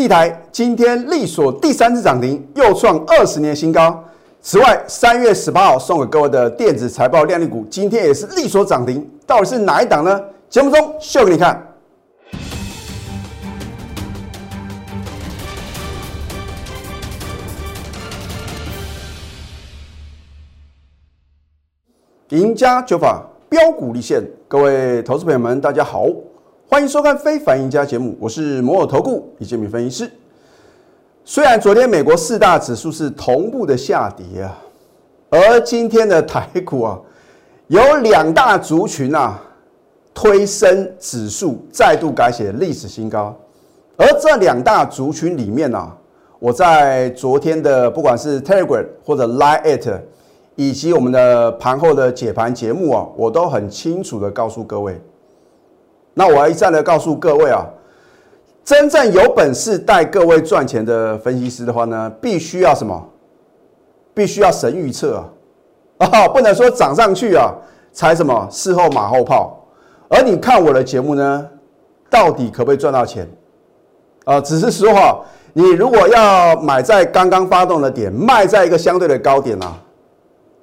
立台今天力所第三次涨停，又创二十年新高。此外，三月十八号送给各位的电子财报靓丽股，今天也是力所涨停，到底是哪一档呢？节目中秀给你看。赢家九法标股立现，各位投资朋友们，大家好，欢迎收看《非凡赢家》节目，我是摩尔投顾李建民分析师。虽然昨天美国四大指数是同步的下跌啊，而今天的台股啊，有两大族群啊推升指数再度改写历史新高，而这两大族群里面呢，我在昨天的不管是 Telegram 或者 Line。以及我们的盘后的解盘节目啊，我都很清楚的告诉各位。那我一再的告诉各位啊，真正有本事带各位赚钱的分析师的话呢，必须要什么？必须要神预测啊，啊，不能说涨上去啊才什么事后马后炮。而你看我的节目呢，到底可不可以赚到钱？啊，只是说哈，你如果要买在刚刚发动的点，卖在一个相对的高点啊。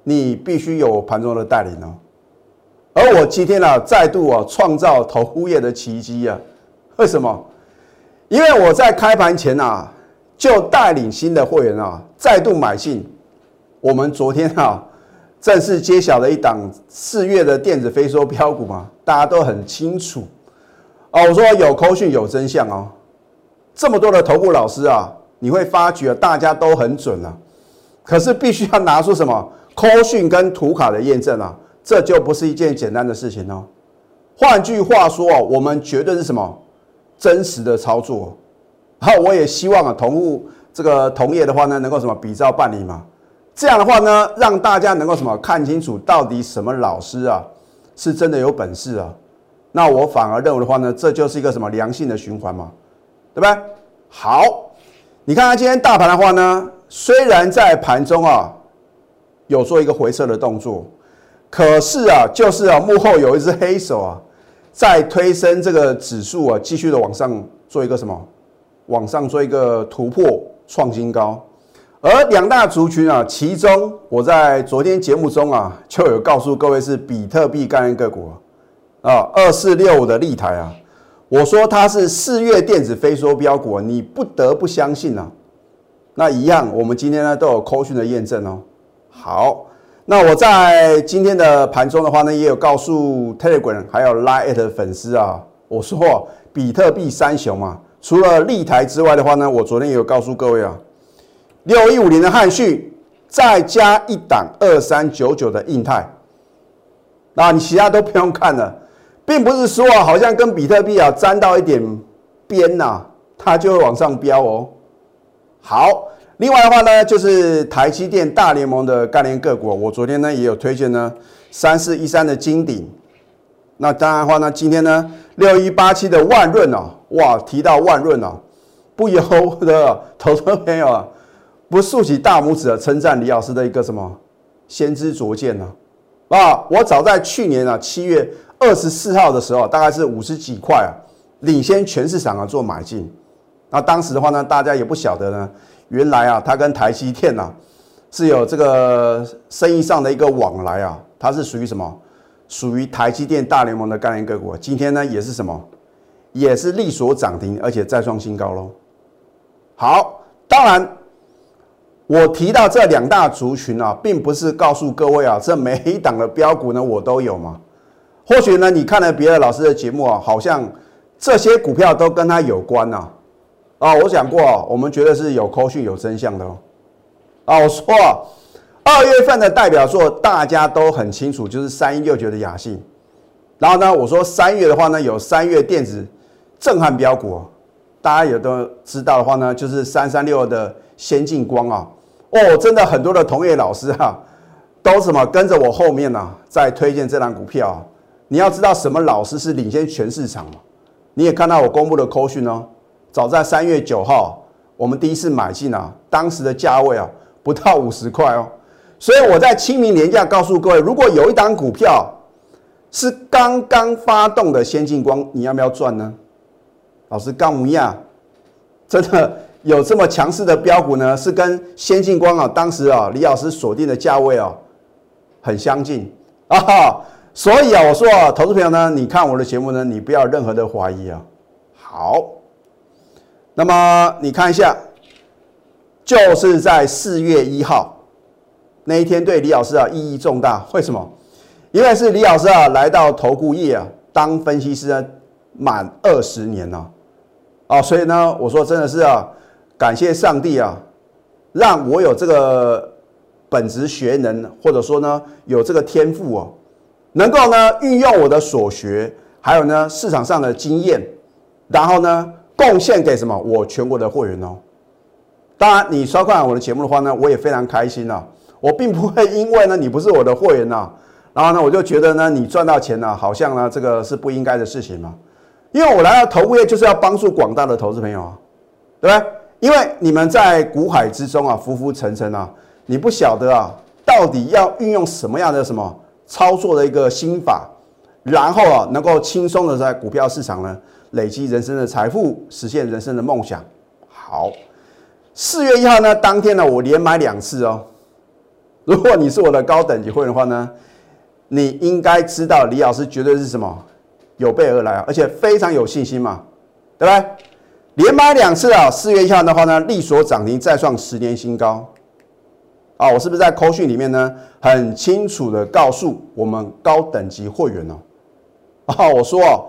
你必须有盘中的带领哦，而我今天呢，再度啊创造投顾业的奇迹啊！为什么？因为我在开盘前啊，就带领新的会员啊，再度买进。我们昨天啊，正式揭晓了一档四月的电子飞梭标股嘛，大家都很清楚哦。我说有扣讯有真相哦，这么多的投顾老师啊，你会发觉大家都很准啊，可是必须要拿出什么？科讯跟图卡的验证啊，这就不是一件简单的事情哦。换句话说哦，我们绝对是什么真实的操作。好，我也希望啊，同户这个同业的话呢，能够什么比照办理嘛。这样的话呢，让大家能够什么看清楚到底什么老师啊是真的有本事啊。那我反而认为的话呢，这就是一个什么良性的循环嘛，对不对？好，你看看今天大盘的话呢，虽然在盘中啊。有做一个回撤的动作，可是啊，就是啊，幕后有一只黑手啊，在推升这个指数啊，继续的往上做一个什么？往上做一个突破创新高。而两大族群啊，其中我在昨天节目中啊，就有告诉各位是比特币概念个股啊，二四六五的立台啊，我说它是四月电子飞梭标股，你不得不相信啊。那一样，我们今天呢都有扣讯的验证哦。好，那我在今天的盘中的话呢，也有告诉 Telegram 还有 Line 的粉丝啊，我说比特币三雄嘛，除了立台之外的话呢，我昨天也有告诉各位啊，六一五零的汉讯，再加一档二三九九的印泰，那你其他都不用看了，并不是说，好像跟比特币啊沾到一点边呐，它就会往上飙哦。好。另外的话呢，就是台积电大联盟的概念个股，我昨天呢也有推荐呢，三四一三的金鼎。那当然的话呢，今天呢六一八七的万润哦，哇，提到万润哦，不由得投资朋友啊，不竖起大拇指啊，称赞李老师的一个什么先知灼见呢？啊，我早在去年啊七月二十四号的时候，大概是五十几块啊，领先全市场啊做买进。那当时的话呢，大家也不晓得呢。原来啊，它跟台积电呐是有这个生意上的一个往来啊，它是属于什么？属于台积电大联盟的概念个股。今天呢也是什么？也是力所涨停，而且再创新高喽。好，当然我提到这两大族群啊，并不是告诉各位啊，这每一档的标股呢我都有嘛。或许呢你看了别的老师的节目啊，好像这些股票都跟它有关呐。啊，我讲过，我们觉得是有扣讯有真相的哦。啊，我说二月份的代表作大家都很清楚，就是三一六九的雅信。然后呢，我说三月的话呢，有三月电子震撼标股，大家也都知道的话呢，就是三三六的先进光啊。哦，真的很多的同业老师哈，都什么跟着我后面呢，在推荐这档股票。你要知道什么老师是领先全市场嘛？你也看到我公布的扣讯哦。早在三月九号，我们第一次买进啊，当时的价位啊不到五十块哦，所以我在清明年假告诉各位，如果有一档股票是刚刚发动的先进光，你要不要赚呢？老师，刚一样，真的有这么强势的标股呢？是跟先进光啊，当时啊李老师锁定的价位啊很相近啊。所以啊，我说啊，投资朋友呢，你看我的节目呢，你不要任何的怀疑啊。好，那么你看一下，就是在四月一号那一天，对李老师啊意义重大。为什么？因为是李老师啊来到投顾业啊当分析师啊满二十年了。哦，所以呢，我说真的是啊，感谢上帝啊，让我有这个本职学能，或者说呢，有这个天赋哦，能够呢运用我的所学，还有呢市场上的经验，然后呢贡献给什么我全国的会员哦。当然，你收看我的节目的话呢，我也非常开心啊。我并不会因为呢你不是我的会员呐，然后呢我就觉得呢你赚到钱了，好像呢这个是不应该的事情嘛。因为我来到投顾业就是要帮助广大的投资朋友啊，对不对？因为你们在股海之中啊，浮浮沉沉啊，你不晓得啊，到底要运用什么样的什么操作的一个心法，然后啊，能够轻松的在股票市场呢，累积人生的财富，实现人生的梦想。好，四月一号呢，当天呢，我连买两次哦。如果你是我的高等级会员的话呢，你应该知道李老师绝对是什么。有备而来啊，而且非常有信心嘛，对不对？连买两次啊，四月一号的话呢，力所涨停再创十年新高啊！我是不是在扣讯里面呢，很清楚的告诉我们高等级会员哦？啊，我说哦，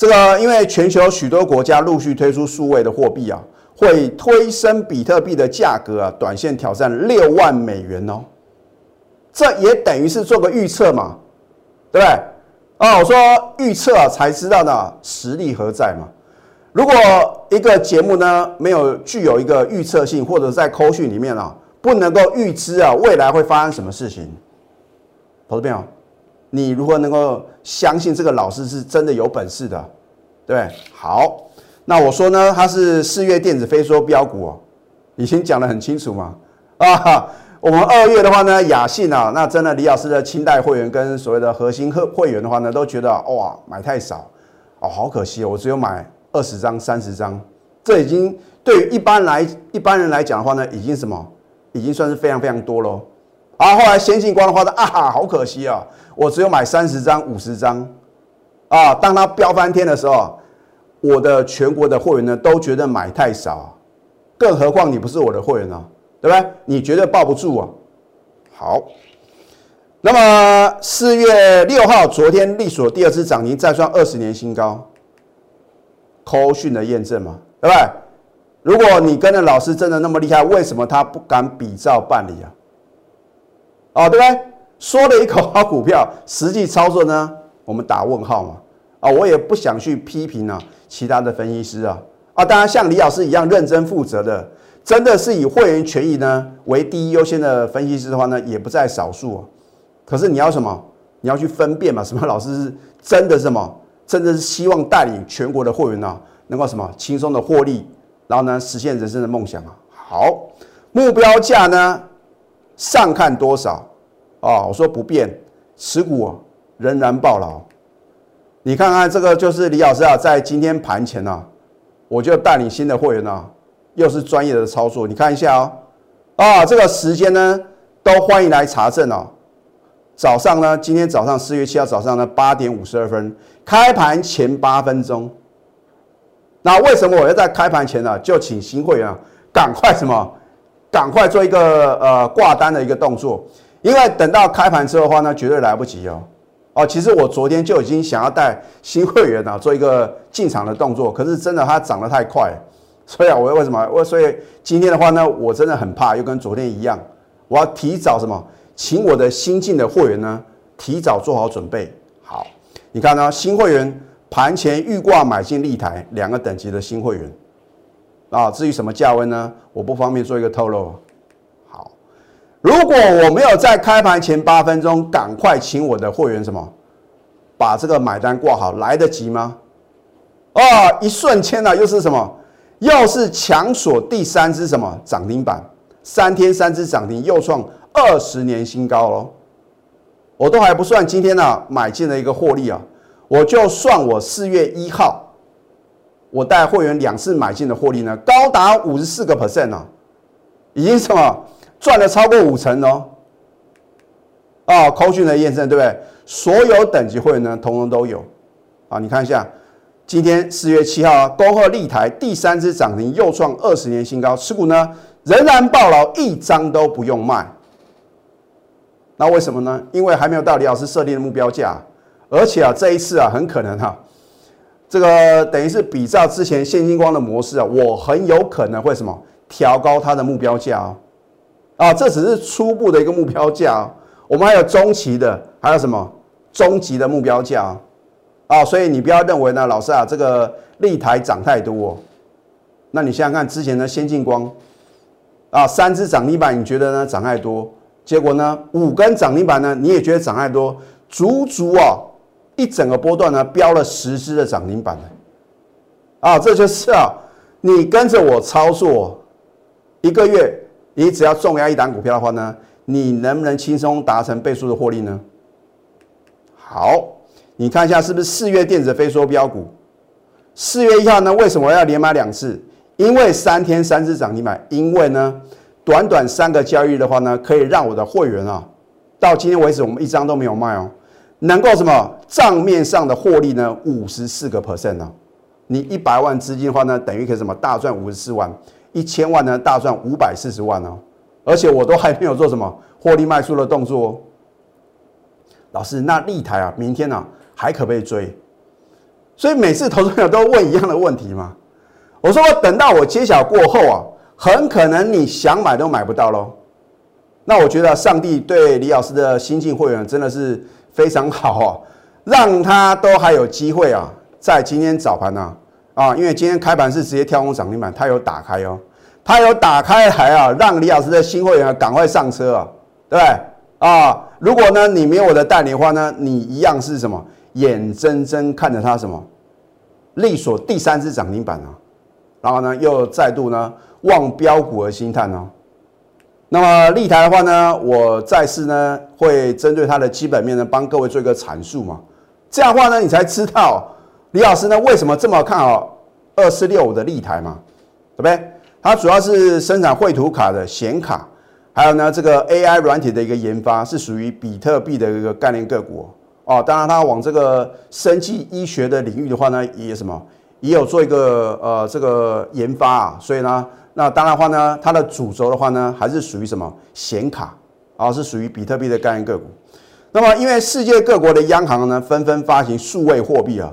这个因为全球许多国家陆续推出数位的货币啊，会推升比特币的价格啊，短线挑战六万美元哦，这也等于是做个预测嘛，对不对？哦，我说预测啊，才知道呢实力何在嘛。如果一个节目呢没有具有一个预测性，或者在扣讯里面啊不能够预知啊未来会发生什么事情，投资朋友，你如何能够相信这个老师是真的有本事的？对，好，那我说呢，他是四月电子飞说标股哦，已经讲得很清楚嘛，啊。我们二月的话呢，雅信啊，那真的李老师的清代会员跟所谓的核心会会员的话呢，都觉得哇买太少哦，好可惜哦，我只有买二十张、三十张，这已经对于一般来一般人来讲的话呢，已经什么，已经算是非常非常多喽。啊，后来先进光的话呢，啊，好可惜啊，我只有买三十张、五十张啊。当它飙翻天的时候，我的全国的会员呢都觉得买太少，更何况你不是我的会员呢？对不对？你绝对抱不住啊！好，那么四月六号，昨天力所第二次涨停，再创二十年新高。扣讯的验证嘛，对不对？如果你跟着老师真的那么厉害，为什么他不敢比照办理啊？哦，对不对？说了一口好股票，实际操作呢？我们打问号嘛。啊，我也不想去批评啊，其他的分析师啊。啊，当然像李老师一样认真负责的。真的是以会员权益呢为第一优先的分析师的话呢，也不在少数啊。可是你要什么？你要去分辨嘛？什么老师是真的什么？真的是希望带领全国的会员呢，能够什么轻松的获利，然后呢实现人生的梦想啊？好，目标价呢上看多少啊？我说不变，持股仍然爆牢。你看看这个就是李老师啊，在今天盘前呢，我就带领新的会员呢。又是专业的操作，你看一下哦，啊，这个时间呢都欢迎来查证哦。早上呢，今天早上四月七号早上呢八点五十二分，开盘前八分钟。那为什么我要在开盘前呢就请新会员啊赶快什么，赶快做一个呃挂单的一个动作？因为等到开盘之后的话呢，绝对来不及哦。哦，其实我昨天就已经想要带新会员啊做一个进场的动作，可是真的它涨得太快。所以啊，我为什么我所以今天的话呢，我真的很怕，又跟昨天一样，我要提早什么，请我的新进的会员呢，提早做好准备。好，你看呢，新会员盘前预挂买进立台两个等级的新会员啊，至于什么价位呢，我不方便做一个透露。好，如果我没有在开盘前八分钟赶快请我的会员什么，把这个买单挂好，来得及吗？啊，一瞬间呢，又是什么？又是强锁第三只什么涨停板？三天三只涨停，又创二十年新高喽！我都还不算今天呢买进的一个获利啊，我就算我四月一号我带会员两次买进的获利呢，高达五十四个 percent 哦，已经什么赚了超过五成哦。啊，扣讯的验证对不对？所有等级会员呢，通通都有。啊，你看一下，今天四月七号啊，恭贺立台第三只涨停，又创二十年新高，持股呢仍然爆牢，一张都不用卖。那为什么呢？因为还没有到李老师设定的目标价，而且啊，这一次啊，很可能哈，这个等于是比照之前现金光的模式啊，我很有可能会什么调高它的目标价哦。啊，这只是初步的一个目标价，我们还有中期的，还有什么中级的目标价啊？所以你不要认为呢，老师啊，这个立台涨太多，那你想想看，之前的先进光啊，三只涨停板，你觉得呢涨太多？结果呢，五根涨停板呢，你也觉得涨太多，足足啊一整个波段呢，标了十只的涨停板啊，这就是啊，你跟着我操作一个月，你只要重压一档股票的话呢，你能不能轻松达成倍数的获利呢？好，你看一下是不是四月电子飞缩标股？四月一号呢，为什么要连买两次？因为三天三只涨停板，因为呢。短短三个交易的话呢，可以让我的会员啊，到今天为止我们一张都没有卖哦，能够什么账面上的获利呢？五十四个 percent 呢？你一百万资金的话呢，等于可以什么大赚五十四万，一千万呢大赚五百四十万哦，而且我都还没有做什么获利卖出的动作哦。老师，那立台啊，明天呢还可不可以追？所以每次投资朋友都问一样的问题嘛，我说我等到我揭晓过后啊。很可能你想买都买不到喽。那我觉得上帝对李老师的新进会员真的是非常好哦，让他都还有机会啊，在今天早盘呢啊，因为今天开盘是直接跳空涨停板，他有打开哦，他有打开台啊，让李老师的新会员赶快上车啊，对不对啊？如果呢你没有我的带领的话呢，你一样是什么眼睁睁看着他什么力所第三次涨停板啊，然后呢又再度呢。望标股而心叹哦。那么立台的话呢，我再次呢会针对它的基本面呢帮各位做一个阐述嘛。这样的话呢，你才知道李老师呢为什么这么看好二四六五的立台嘛，对不对？它主要是生产绘图卡的显卡，还有呢这个 AI 软体的一个研发，是属于比特币的一个概念个股哦。当然，它往这个生技医学的领域的话呢，也什么也有做一个呃这个研发啊，所以呢。那当然话呢，它的主轴的话呢，还是属于什么显卡啊，是属于比特币的概念个股。那么，因为世界各国的央行呢，纷纷发行数位货币啊，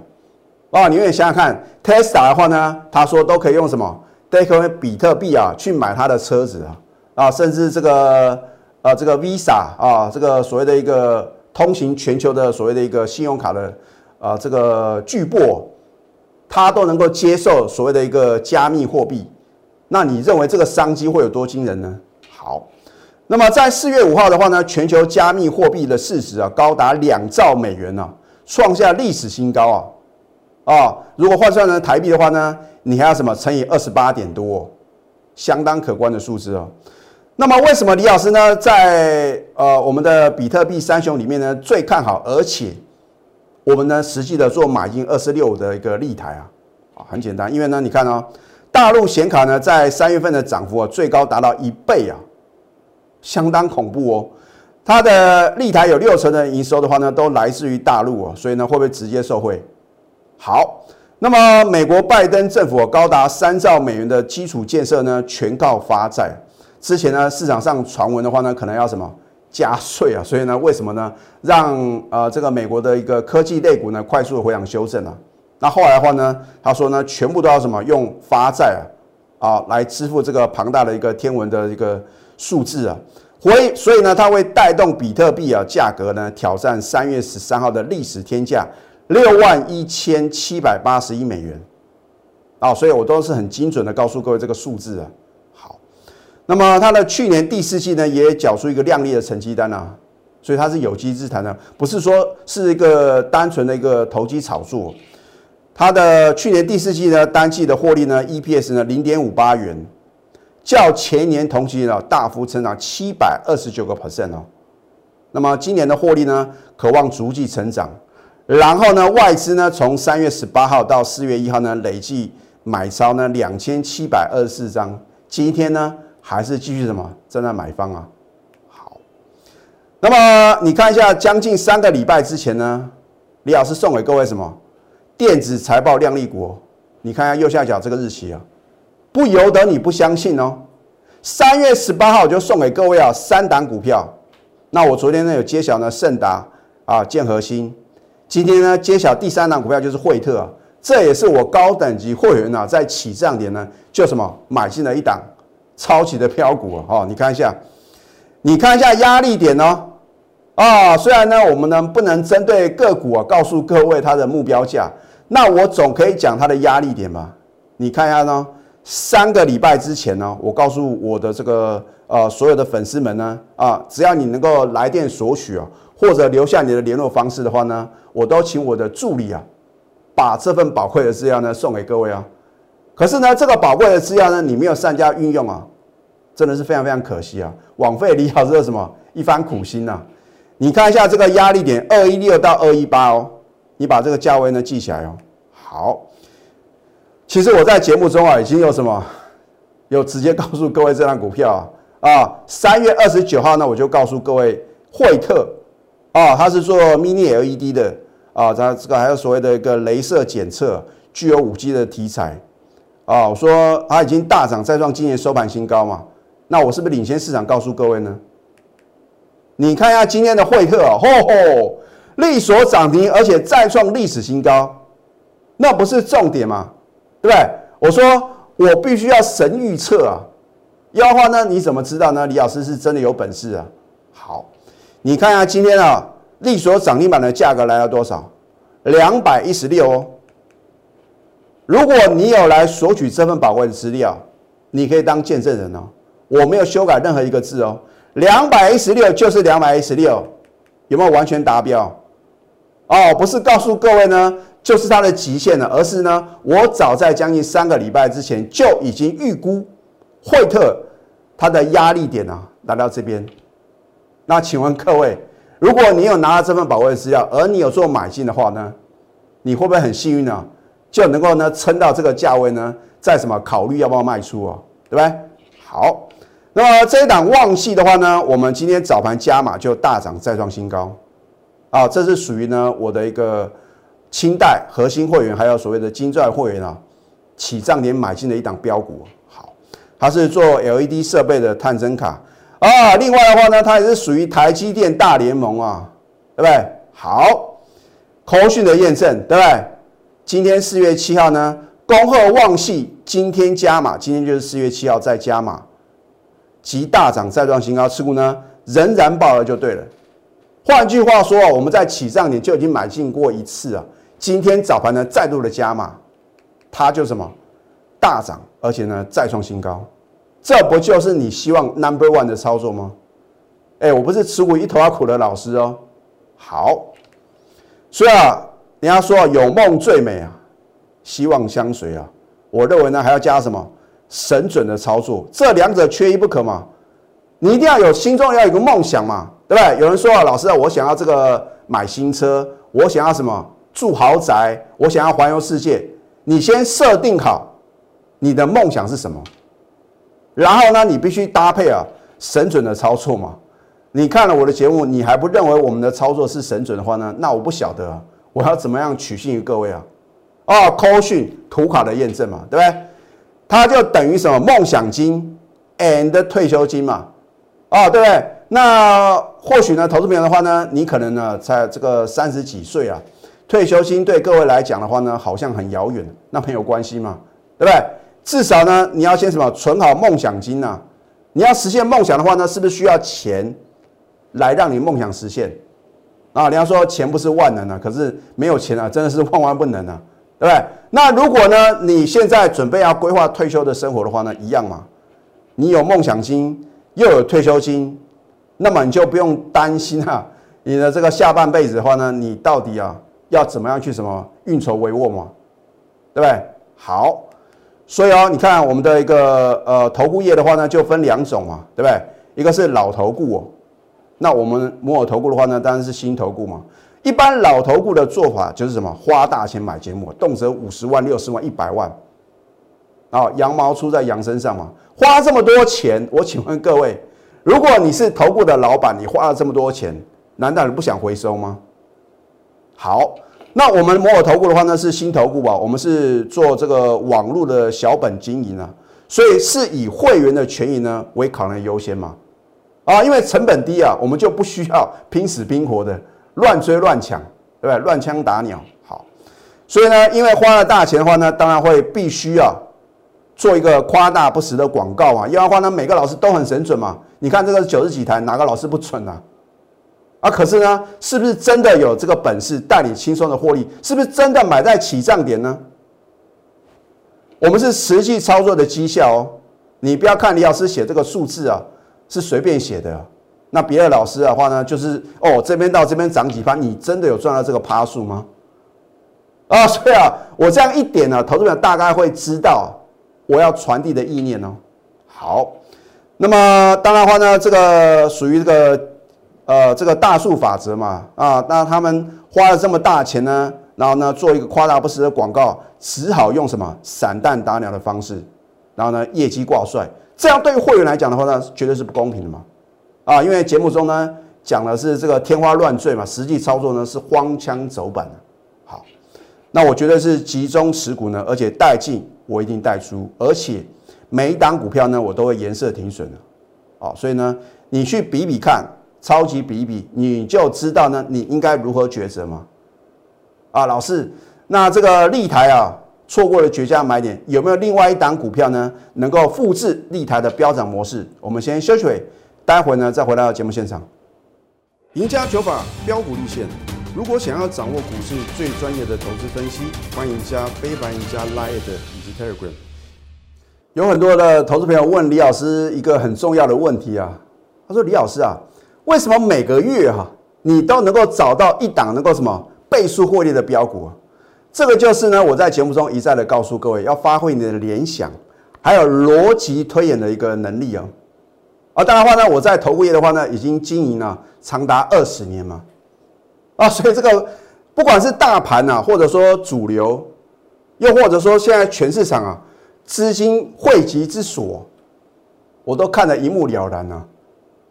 啊，你也想想看，Tesla 的话呢，他说都可以用什么，都可以用比特币啊去买他的车子啊，啊，甚至这个呃这个 Visa 啊，这个所谓的一个通行全球的所谓的一个信用卡的啊这个巨擘，它都能够接受所谓的一个加密货币。那你认为这个商机会有多惊人呢？好，那么在四月五号的话呢，全球加密货币的市值啊高达两兆美元呢，创下历史新高啊！啊，如果换算成台币的话呢，你还要什么乘以二十八点多，相当可观的数字哦。那么为什么李老师呢，在呃我们的比特币三雄里面呢最看好，而且我们呢实际的做买进二十六的一个立台啊？啊，很简单，因为呢你看哦。大陆显卡呢，在三月份的涨幅啊，最高达到一倍啊，相当恐怖哦。它的立台有六成的营收的话呢，都来自于大陆哦，所以呢，会不会直接受惠？好，那么美国拜登政府高达三兆美元的基础建设呢，全靠发债。之前呢，市场上传闻的话呢，可能要什么加税啊，所以呢，为什么呢？让呃这个美国的一个科技类股呢，快速的回档修正啊？那后来的话呢，他说呢，全部都要什么用发债啊，啊来支付这个庞大的一个天文的一个数字啊，所以所以呢，它会带动比特币啊价格呢挑战三月十三号的历史天价六万一千七百八十亿美元啊，所以我都是很精准的告诉各位这个数字啊。好，那么它的去年第四季呢也缴出一个亮丽的成绩单啊，所以它是有机之谈的，不是说是一个单纯的一个投机炒作。它的去年第四季呢，单季的获利呢，EPS 呢零点五八元，较前年同期呢大幅成长七百二十九个 percent 哦。那么今年的获利呢，渴望逐季成长。然后呢，外资呢从三月十八号到四月一号呢，累计买超呢两千七百二十四张，今天呢还是继续什么正在买方啊？好，那么你看一下，将近三个礼拜之前呢，李老师送给各位什么电子财报亮丽股？你看下右下角这个日期啊，不由得你不相信哦。三月十八号就送给各位啊三档股票，那我昨天呢有揭晓呢盛达啊建核心，今天呢揭晓第三档股票就是惠特啊。这也是我高等级会员呐，在起涨点呢，就什么买进了一档超级的标股哦。你看一下，你看一下压力点哦。啊，虽然呢，我们呢不能针对个股啊告诉各位它的目标价，那我总可以讲它的压力点吧。你看一下呢，三个礼拜之前呢，我告诉我的这个呃所有的粉丝们呢，啊，只要你能够来电索取啊，或者留下你的联络方式的话呢，我都请我的助理啊。把这份宝贵的资料呢送给各位啊，可是呢，这个宝贵的资料呢，你没有善加运用啊，真的是非常非常可惜啊，枉费李老师的什么一番苦心呐。你看一下这个压力点二一六到二一八哦，你把这个价位呢记起来哦。好，其实我在节目中啊已经有什么有直接告诉各位这张股票啊啊，三月二十九号呢我就告诉各位惠特啊，它是做 mini LED 的。啊，它这个还有所谓的一个镭射检测，具有五 G 的题材啊。我说它已经大涨，再创今年收盘新高嘛。那我是不是领先市场告诉各位呢？你看一下今天的惠特啊，吼吼，力所涨停，而且再创历史新高，那不是重点吗？对不对？我说我必须要神预测啊，要话呢，你怎么知道呢？李老师是真的有本事啊。好，你看一下今天啊。力所涨停板的价格来到多少？两百一十六哦。如果你有来索取这份宝贵的资料，你可以当见证人哦。我没有修改任何一个字哦。两百一十六就是两百一十六，有没有完全达标？哦，不是告诉各位呢，就是它的极限了，而是呢，我早在将近三个礼拜之前就已经预估惠特它的压力点啊来到这边。那请问各位？如果你有拿到这份宝贵的资料，而你有做买进的话呢，你会不会很幸运呢？就能够呢撑到这个价位呢？再什么考虑要不要卖出哦？对不对？好，那么这一档旺系的话呢，我们今天早盘加码就大涨再创新高啊！这是属于呢我的一个清代核心会员，还有所谓的金钻会员啊，起涨点买进的一档标股。好，它是做 LED 设备的探针卡。啊，另外的话呢，它也是属于台积电大联盟啊，对不对？好，口讯的验证，对不对？今天四月七号呢，恭贺旺系今天加码，今天就是四月七号再加码，即大涨再创新高，持股呢仍然爆了就对了。换句话说啊，我们在起涨点就已经买进过一次啊，今天早盘呢再度的加码，它就什么大涨，而且呢再创新高。这不就是你希望 number one 的操作吗？哎，我不是持股一头阿苦的老师哦。好，所以啊，人家说有梦最美啊，希望相随啊。我认为呢，还要加什么神准的操作，这两者缺一不可嘛。你一定要有心中要有个梦想嘛，对不对？有人说啊，老师啊，我想要这个买新车，我想要什么住豪宅，我想要环游世界。你先设定好你的梦想是什么。然后呢，你必须搭配啊神准的操作嘛。你看了我的节目，你还不认为我们的操作是神准的话呢？那我不晓得啊我要怎么样取信于各位啊？哦，扣讯图卡的验证嘛，对不对？它就等于什么梦想金 and 退休金嘛，哦，对不对？那或许呢，投资朋友的话呢，你可能呢在这个三十几岁啊，退休金对各位来讲的话呢，好像很遥远，那没有关系嘛，对不对？至少呢，你要先什么存好梦想金呐？你要实现梦想的话呢，是不是需要钱来让你梦想实现？啊，人家说钱不是万能啊，可是没有钱啊，真的是万万不能啊，对不对？那如果呢，你现在准备要规划退休的生活的话呢，一样嘛，你有梦想金又有退休金，那么你就不用担心啊，你的这个下半辈子的话呢，你到底啊要怎么样去什么运筹帷幄嘛，对不对？好。所以哦，你看我们的一个呃投顾业的话呢，就分两种嘛，对不对？一个是老投顾哦，那我们摩尔投顾的话呢，当然是新投顾嘛。一般老投顾的做法就是什么，花大钱买节目，动辄五十万、六十万、一百万，啊，羊毛出在羊身上嘛。花这么多钱，我请问各位，如果你是投顾的老板，你花了这么多钱，难道你不想回收吗？好，那我们摩尔投顾的话呢，是新投顾吧？我们是做这个网络的小本经营啊，所以是以会员的权益呢为考量优先嘛。啊，因为成本低啊，我们就不需要拼死拼活的乱追乱抢，对不对？乱枪打鸟。好，所以呢，因为花了大钱的话呢，当然会必须啊。做一个夸大不实的广告啊，要的话呢，每个老师都很神准嘛。你看这个九十几台，哪个老师不蠢呢？啊，可是呢，是不是真的有这个本事带你轻松的获利？是不是真的买在起涨点呢？我们是实际操作的绩效哦。你不要看李老师写这个数字啊，是随便写的。那别的老师的话呢，就是哦，这边到这边涨几番，你真的有赚到这个趴数吗？啊，所以啊，我这样一点呢，投资者大概会知道。我要传递的意念呢？好，那么当然话呢，这个属于这个呃这个大数法则嘛啊，那他们花了这么大钱呢，然后呢做一个夸大不实的广告，只好用什么散弹打鸟的方式，然后呢业绩挂帅，这样对于会员来讲的话呢，绝对是不公平的嘛啊，因为节目中呢讲的是这个天花乱坠嘛，实际操作呢是荒腔走板的。好，那我觉得是集中持股呢，而且带进。我一定带出，而且每一档股票呢，我都会颜色停损的，啊，所以呢，你去比比看，超级比比，你就知道呢，你应该如何抉择嘛。啊，老师，那这个立台啊，错过了绝佳买点，有没有另外一档股票呢，能够复制立台的飙涨模式？我们先休息，待会呢再回到节目现场。赢家九法标股立线。如果想要掌握股市最专业的投资分析，欢迎加非凡、加 Line 以及 Telegram。有很多的投资朋友问李老师一个很重要的问题啊，他说：“李老师啊，为什么每个月哈你都能够找到一档能够什么倍数获利的标股？”啊这个就是呢，我在节目中一再的告诉各位，要发挥你的联想，还有逻辑推演的一个能力啊。啊，当然话呢，我在投顾业的话呢，已经经营了长达二十年嘛。啊，所以这个不管是大盘啊，或者说主流，又或者说现在全市场啊，资金汇集之所，我都看得一目了然啊。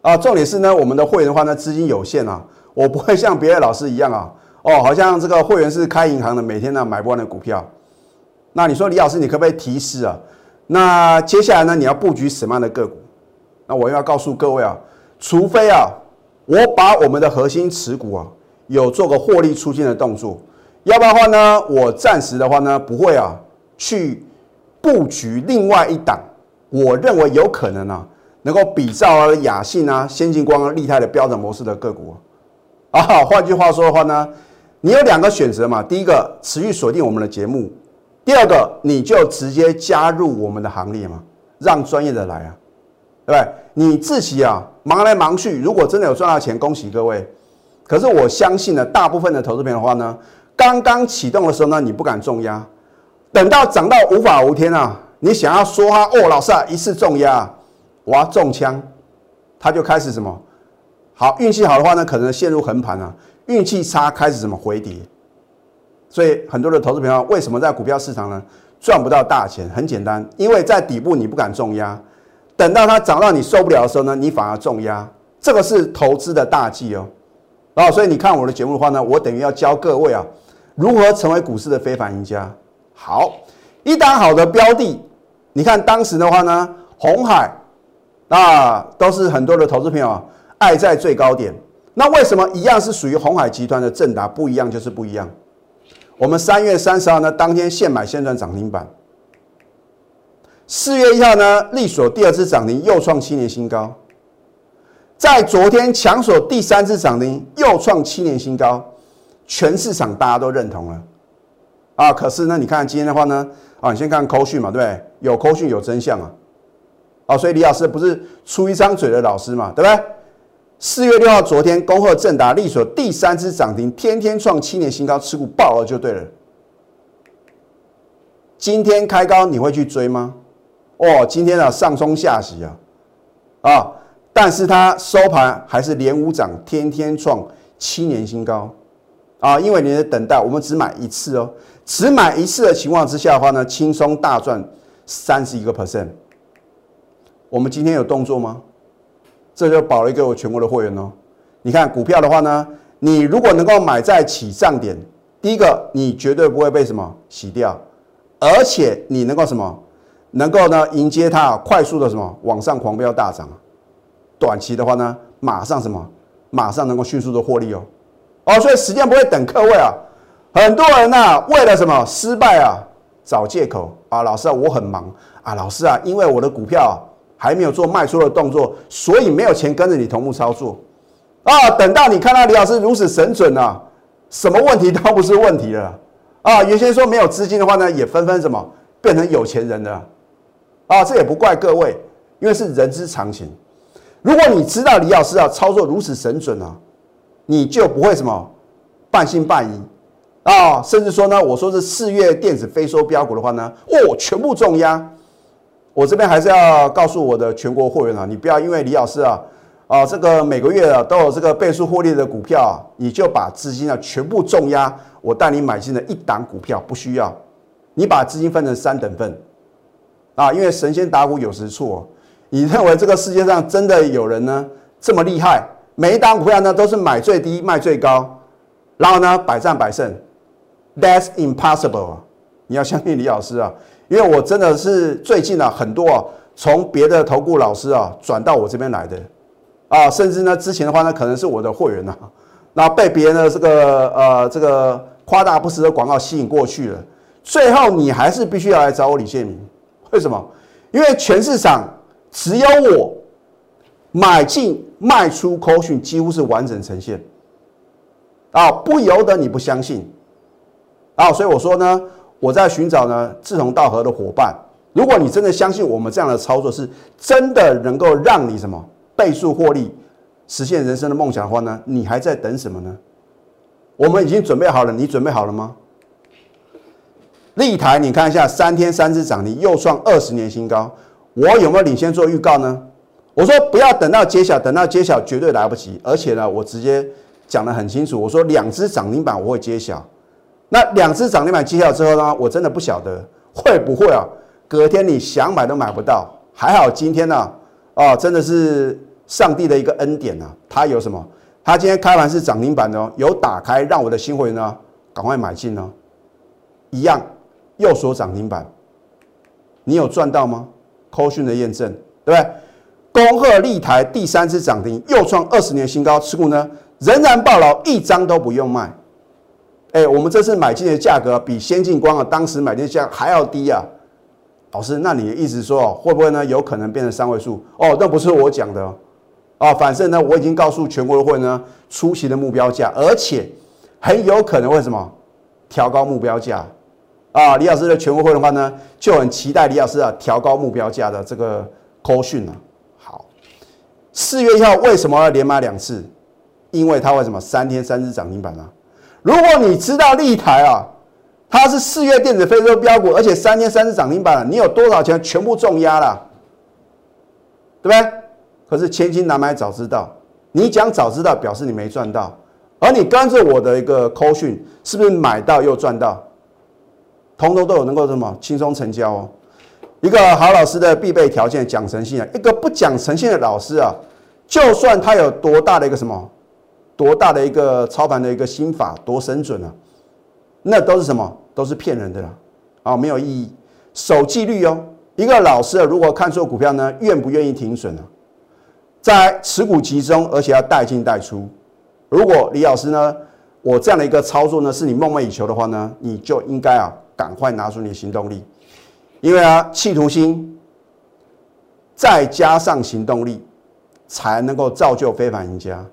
啊，重点是呢，我们的会员的话呢，资金有限啊，我不会像别的老师一样啊，哦，好像这个会员是开银行的，每天呢买不完的股票。那你说李老师，你可不可以提示啊？那接下来呢，你要布局什么样的个股？那我要告诉各位啊，除非啊，我把我们的核心持股啊。有做个获利出现的动作，要不然的话呢，我暂时的话呢，不会啊去布局另外一档，我认为有可能啊，能够比照雅信啊、先进光、利泰的标准模式的个股啊。换句话说的话呢，你有两个选择嘛，第一个持续锁定我们的节目，第二个你就直接加入我们的行列嘛，让专业的来啊，对不对？你自己啊忙来忙去，如果真的有赚到钱，恭喜各位。可是我相信呢，大部分的投资品的话呢，刚刚启动的时候呢，你不敢重压，等到涨到无法无天啊，你想要说他哦，老师啊，一次重压，我要中枪，他就开始什么？好，运气好的话呢，可能陷入横盘啊；运气差，开始什么回跌。所以很多的投资朋友为什么在股票市场呢赚不到大钱？很简单，因为在底部你不敢重压，等到它涨到你受不了的时候呢，你反而重压，这个是投资的大忌哦。啊，所以你看我的节目的话呢，我等于要教各位啊，如何成为股市的非凡赢家。好，一档好的标的，你看当时的话呢，红海啊，都是很多的投资朋友啊爱在最高点。那为什么一样是属于红海集团的正达不一样就是不一样？我们三月三十号呢，当天现买现赚涨停板。四月一号呢，力所第二次涨停又创七年新高。在昨天强锁第三次涨停，又创七年新高，全市场大家都认同了啊！可是呢，你看今天的话呢，啊，你先看扣讯嘛，对不对？有扣讯有真相啊！啊，所以李老师不是出一张嘴的老师嘛，对不对？四月六号，昨天恭贺正达力所第三次涨停，天天创七年新高，持股爆了就对了。今天开高你会去追吗？哦，今天啊上冲下洗啊，啊！但是它收盘还是连五涨，天天创七年新高啊！因为你的等待，我们只买一次哦，只买一次的情况之下的话呢，轻松大赚三十一个 percent。我们今天有动作吗？这就保了一个我全国的会员哦。你看股票的话呢，你如果能够买在起涨点，第一个你绝对不会被什么洗掉，而且你能够什么，能够呢迎接它快速的什么往上狂飙大涨。短期的话呢，马上什么，马上能够迅速的获利哦。哦，所以时间不会等各位啊。很多人呐，为了什么失败啊，找借口啊，老师啊，我很忙啊，老师啊，因为我的股票啊还没有做卖出的动作，所以没有钱跟着你同步操作啊。等到你看到李老师如此神准啊，什么问题都不是问题了啊。原先说没有资金的话呢，也纷纷什么变成有钱人了啊。这也不怪各位，因为是人之常情。如果你知道李老师啊操作如此神准啊，你就不会什么半信半疑。啊，甚至说呢，我说是四月电子非收标股的话呢，哦，全部重压。我这边还是要告诉我的全国会员啊，你不要因为李老师啊，啊，这个每个月啊都有这个倍数获利的股票啊，你就把资金啊全部重压。我带你买进的一档股票不需要，你把资金分成三等份啊，因为神仙打鼓有时错。你认为这个世界上真的有人呢这么厉害？每一档股票呢都是买最低卖最高，然后呢百战百胜。That's impossible！你要相信李老师啊，因为我真的是最近啊，很多啊，从别的投顾老师啊转到我这边来的啊，甚至呢，之前的话呢，可能是我的会员呐，那被别人的这个呃这个夸大不实的广告吸引过去了，最后你还是必须要来找我李建明，为什么？因为全市场只有我买进卖出口讯几乎是完整呈现啊，不由得你不相信。啊，所以我说呢，我在寻找呢志同道合的伙伴。如果你真的相信我们这样的操作是真的能够让你什么倍数获利，实现人生的梦想的话呢，你还在等什么呢？我们已经准备好了，你准备好了吗？立台，你看一下，三天三只涨停，又创二十年新高。我有没有领先做预告呢？我说不要等到揭晓，等到揭晓绝对来不及。而且呢，我直接讲得很清楚，我说两只涨停板我会揭晓。那两只涨停板揭晓之后呢？我真的不晓得会不会啊，隔天你想买都买不到。还好今天呢，啊，真的是上帝的一个恩典啊！他有什么？他今天开盘是涨停板的哦，有打开让我的新会员呢赶快买进呢，一样又锁涨停板。你有赚到吗？扣讯的验证，对不对？恭贺立台第三次涨停，又创二十年新高，持股呢仍然爆牢，一张都不用卖。哎，我们这次买进的价格比先进光啊当时买进价还要低啊，老师，那你的意思说会不会呢？有可能变成三位数？哦，那不是我讲的哦，反正呢，我已经告诉全国会呢初期的目标价，而且很有可能会什么调高目标价啊？李老师的全国会的话呢，就很期待李老师啊调高目标价的这个扣讯呢。好，四月一号为什么要连买两次？因为它为什么三天三只涨停板呢？如果你知道立台啊，它是四月电子非洲标股，而且三天三次涨停板，你有多少钱全部重压了，对不对？可是千金难买早知道，你讲早知道表示你没赚到，而你跟着我的一个扣讯，是不是买到又赚到？通通都有能够什么轻松成交哦。一个好老师的必备条件讲诚信啊，一个不讲诚信的老师啊，就算他有多大的一个什么。多大的一个操盘的一个心法，多神准啊！那都是什么？都是骗人的啦！啊，没有意义。守纪律哦。一个老师啊如果看错股票呢，愿不愿意停损呢？在持股集中，而且要带进带出。如果李老师呢，我这样的一个操作呢，是你梦寐以求的话呢，你就应该啊，赶快拿出你的行动力，因为啊，企图心再加上行动力，才能够造就非凡赢家。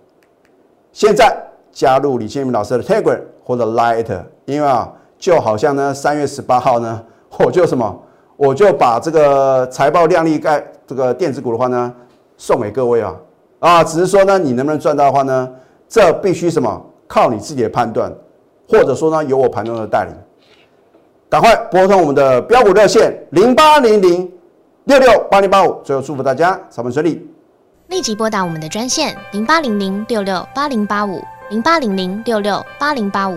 现在加入李建明老师的 Telegram 或者 Light，因为啊，就好像呢，三月十八号呢，我就什么，我就把这个财报靓丽盖这个电子股的话呢，送给各位啊，啊，只是说呢，你能不能赚到的话呢，这必须什么，靠你自己的判断，或者说呢，由我盘中的带领，赶快拨通我们的标股热线零八零零六六八零八五，最后祝福大家上班顺利。立即拨打我们的专线零八零零六六八零八五零八零零六六八零八五